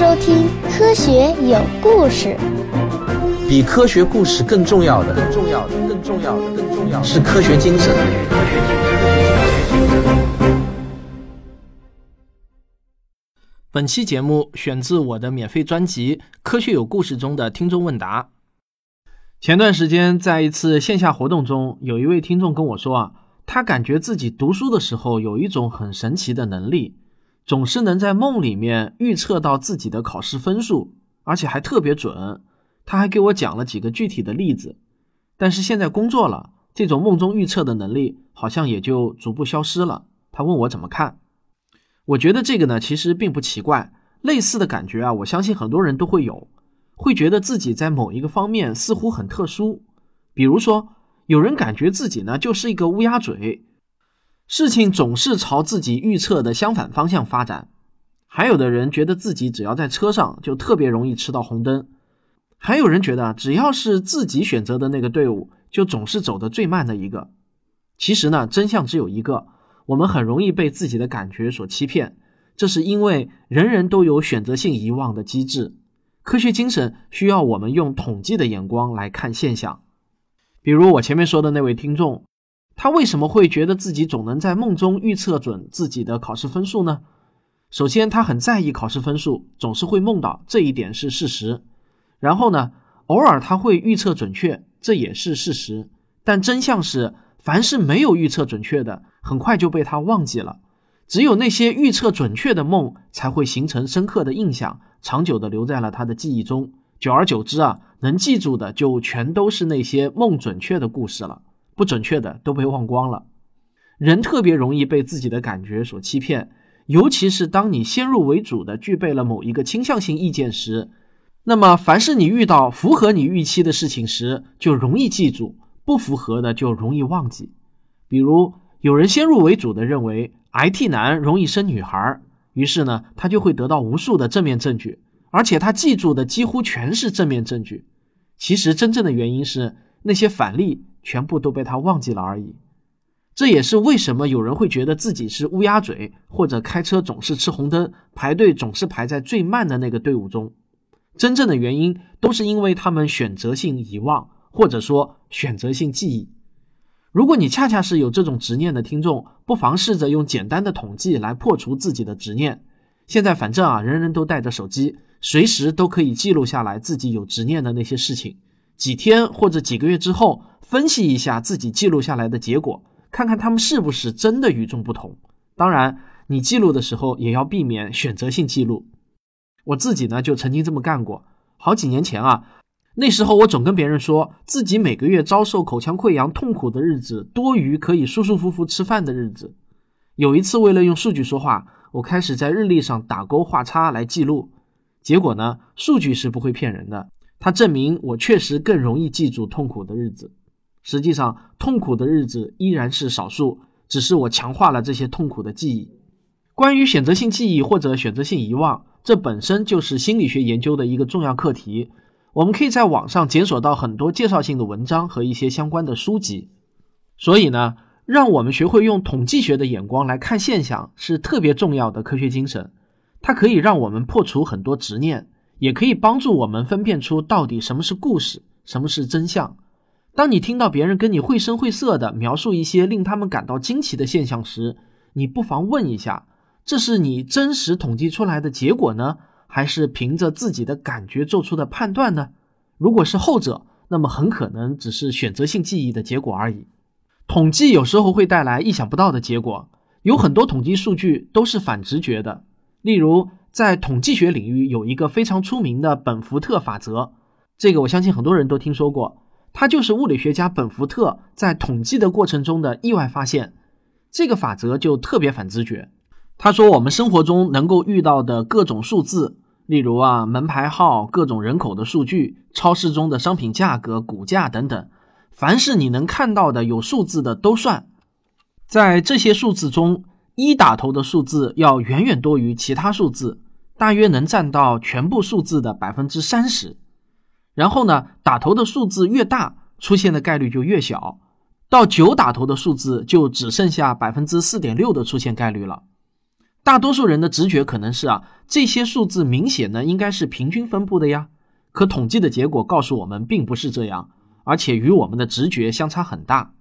收听《科学有故事》。比科学故事更重要的，更重要的，更重要的，更重要的是科学精神。本期节目选自我的免费专辑《科学有故事》中的听众问答。前段时间，在一次线下活动中，有一位听众跟我说啊，他感觉自己读书的时候有一种很神奇的能力，总是能在梦里面预测到自己的考试分数，而且还特别准。他还给我讲了几个具体的例子。但是现在工作了，这种梦中预测的能力好像也就逐步消失了。他问我怎么看？我觉得这个呢，其实并不奇怪。类似的感觉啊，我相信很多人都会有，会觉得自己在某一个方面似乎很特殊。比如说，有人感觉自己呢就是一个乌鸦嘴，事情总是朝自己预测的相反方向发展；还有的人觉得自己只要在车上就特别容易吃到红灯；还有人觉得只要是自己选择的那个队伍，就总是走得最慢的一个。其实呢，真相只有一个。我们很容易被自己的感觉所欺骗，这是因为人人都有选择性遗忘的机制。科学精神需要我们用统计的眼光来看现象。比如我前面说的那位听众，他为什么会觉得自己总能在梦中预测准自己的考试分数呢？首先，他很在意考试分数，总是会梦到，这一点是事实。然后呢，偶尔他会预测准确，这也是事实。但真相是，凡是没有预测准确的。很快就被他忘记了，只有那些预测准确的梦才会形成深刻的印象，长久的留在了他的记忆中。久而久之啊，能记住的就全都是那些梦准确的故事了，不准确的都被忘光了。人特别容易被自己的感觉所欺骗，尤其是当你先入为主的具备了某一个倾向性意见时，那么凡是你遇到符合你预期的事情时，就容易记住；不符合的就容易忘记。比如。有人先入为主的认为 IT 男容易生女孩，于是呢，他就会得到无数的正面证据，而且他记住的几乎全是正面证据。其实真正的原因是那些反例全部都被他忘记了而已。这也是为什么有人会觉得自己是乌鸦嘴，或者开车总是吃红灯，排队总是排在最慢的那个队伍中。真正的原因都是因为他们选择性遗忘，或者说选择性记忆。如果你恰恰是有这种执念的听众，不妨试着用简单的统计来破除自己的执念。现在反正啊，人人都带着手机，随时都可以记录下来自己有执念的那些事情。几天或者几个月之后，分析一下自己记录下来的结果，看看他们是不是真的与众不同。当然，你记录的时候也要避免选择性记录。我自己呢，就曾经这么干过。好几年前啊。那时候我总跟别人说自己每个月遭受口腔溃疡痛苦的日子多于可以舒舒服服吃饭的日子。有一次为了用数据说话，我开始在日历上打勾画叉来记录。结果呢，数据是不会骗人的，它证明我确实更容易记住痛苦的日子。实际上，痛苦的日子依然是少数，只是我强化了这些痛苦的记忆。关于选择性记忆或者选择性遗忘，这本身就是心理学研究的一个重要课题。我们可以在网上检索到很多介绍性的文章和一些相关的书籍，所以呢，让我们学会用统计学的眼光来看现象是特别重要的科学精神。它可以让我们破除很多执念，也可以帮助我们分辨出到底什么是故事，什么是真相。当你听到别人跟你绘声绘色的描述一些令他们感到惊奇的现象时，你不妨问一下：这是你真实统计出来的结果呢？还是凭着自己的感觉做出的判断呢？如果是后者，那么很可能只是选择性记忆的结果而已。统计有时候会带来意想不到的结果，有很多统计数据都是反直觉的。例如，在统计学领域有一个非常出名的本福特法则，这个我相信很多人都听说过。它就是物理学家本福特在统计的过程中的意外发现。这个法则就特别反直觉。他说：“我们生活中能够遇到的各种数字，例如啊门牌号、各种人口的数据、超市中的商品价格、股价等等，凡是你能看到的有数字的都算。在这些数字中，一打头的数字要远远多于其他数字，大约能占到全部数字的百分之三十。然后呢，打头的数字越大，出现的概率就越小。到九打头的数字，就只剩下百分之四点六的出现概率了。”大多数人的直觉可能是啊，这些数字明显呢应该是平均分布的呀。可统计的结果告诉我们，并不是这样，而且与我们的直觉相差很大。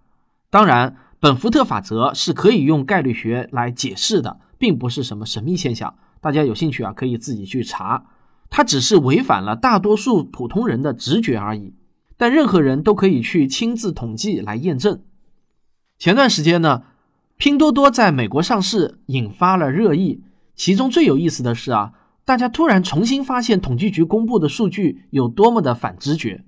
当然，本福特法则是可以用概率学来解释的，并不是什么神秘现象。大家有兴趣啊，可以自己去查。它只是违反了大多数普通人的直觉而已。但任何人都可以去亲自统计来验证。前段时间呢，拼多多在美国上市，引发了热议。其中最有意思的是啊，大家突然重新发现统计局公布的数据有多么的反直觉，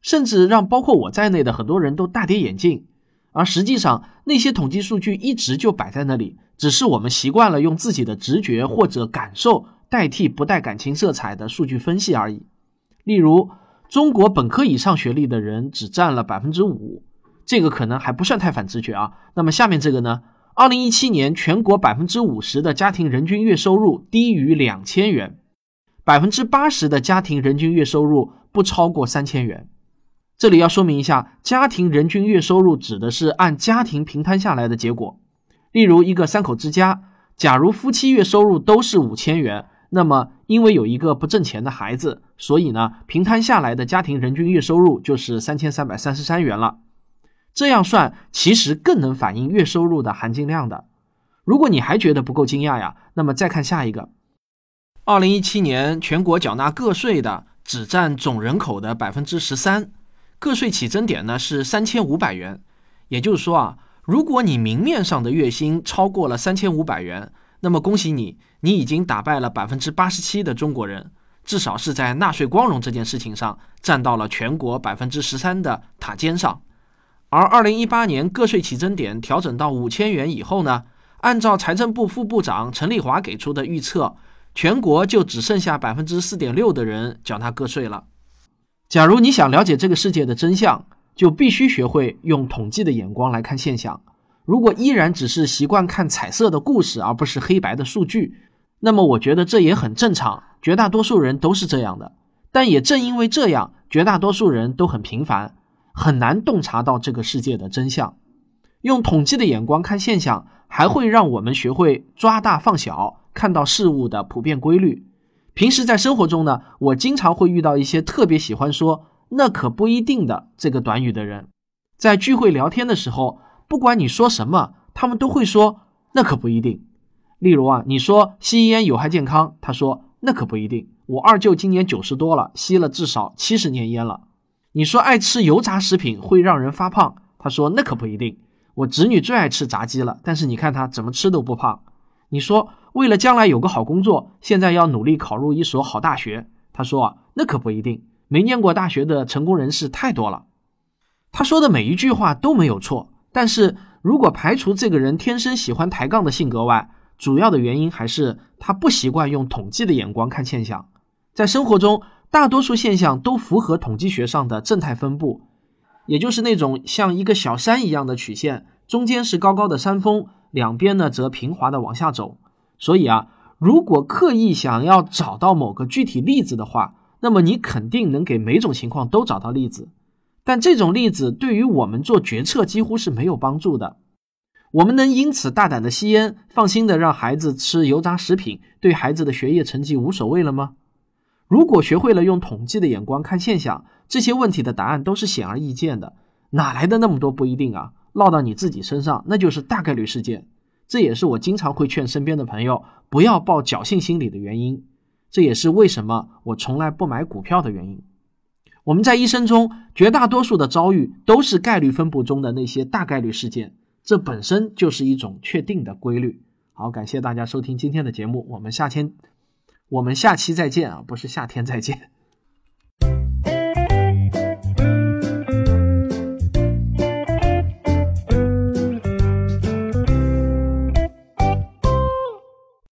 甚至让包括我在内的很多人都大跌眼镜。而实际上，那些统计数据一直就摆在那里，只是我们习惯了用自己的直觉或者感受代替不带感情色彩的数据分析而已。例如，中国本科以上学历的人只占了百分之五，这个可能还不算太反直觉啊。那么下面这个呢？二零一七年全国百分之五十的家庭人均月收入低于两千元，百分之八十的家庭人均月收入不超过三千元。这里要说明一下，家庭人均月收入指的是按家庭平摊下来的结果。例如一个三口之家，假如夫妻月收入都是五千元。那么，因为有一个不挣钱的孩子，所以呢，平摊下来的家庭人均月收入就是三千三百三十三元了。这样算，其实更能反映月收入的含金量的。如果你还觉得不够惊讶呀，那么再看下一个。二零一七年全国缴纳个税的只占总人口的百分之十三，个税起征点呢是三千五百元。也就是说啊，如果你明面上的月薪超过了三千五百元。那么恭喜你，你已经打败了百分之八十七的中国人，至少是在纳税光荣这件事情上站到了全国百分之十三的塔尖上。而二零一八年个税起征点调整到五千元以后呢，按照财政部副部长陈丽华给出的预测，全国就只剩下百分之四点六的人缴纳个税了。假如你想了解这个世界的真相，就必须学会用统计的眼光来看现象。如果依然只是习惯看彩色的故事，而不是黑白的数据，那么我觉得这也很正常。绝大多数人都是这样的，但也正因为这样，绝大多数人都很平凡，很难洞察到这个世界的真相。用统计的眼光看现象，还会让我们学会抓大放小，看到事物的普遍规律。平时在生活中呢，我经常会遇到一些特别喜欢说“那可不一定”的这个短语的人，在聚会聊天的时候。不管你说什么，他们都会说那可不一定。例如啊，你说吸烟有害健康，他说那可不一定。我二舅今年九十多了，吸了至少七十年烟了。你说爱吃油炸食品会让人发胖，他说那可不一定。我侄女最爱吃炸鸡了，但是你看她怎么吃都不胖。你说为了将来有个好工作，现在要努力考入一所好大学，他说啊那可不一定。没念过大学的成功人士太多了。他说的每一句话都没有错。但是如果排除这个人天生喜欢抬杠的性格外，主要的原因还是他不习惯用统计的眼光看现象。在生活中，大多数现象都符合统计学上的正态分布，也就是那种像一个小山一样的曲线，中间是高高的山峰，两边呢则平滑的往下走。所以啊，如果刻意想要找到某个具体例子的话，那么你肯定能给每种情况都找到例子。但这种例子对于我们做决策几乎是没有帮助的。我们能因此大胆的吸烟，放心的让孩子吃油炸食品，对孩子的学业成绩无所谓了吗？如果学会了用统计的眼光看现象，这些问题的答案都是显而易见的。哪来的那么多不一定啊？落到你自己身上，那就是大概率事件。这也是我经常会劝身边的朋友不要抱侥幸心理的原因。这也是为什么我从来不买股票的原因。我们在一生中绝大多数的遭遇都是概率分布中的那些大概率事件，这本身就是一种确定的规律。好，感谢大家收听今天的节目，我们下天，我们下期再见啊，不是夏天再见。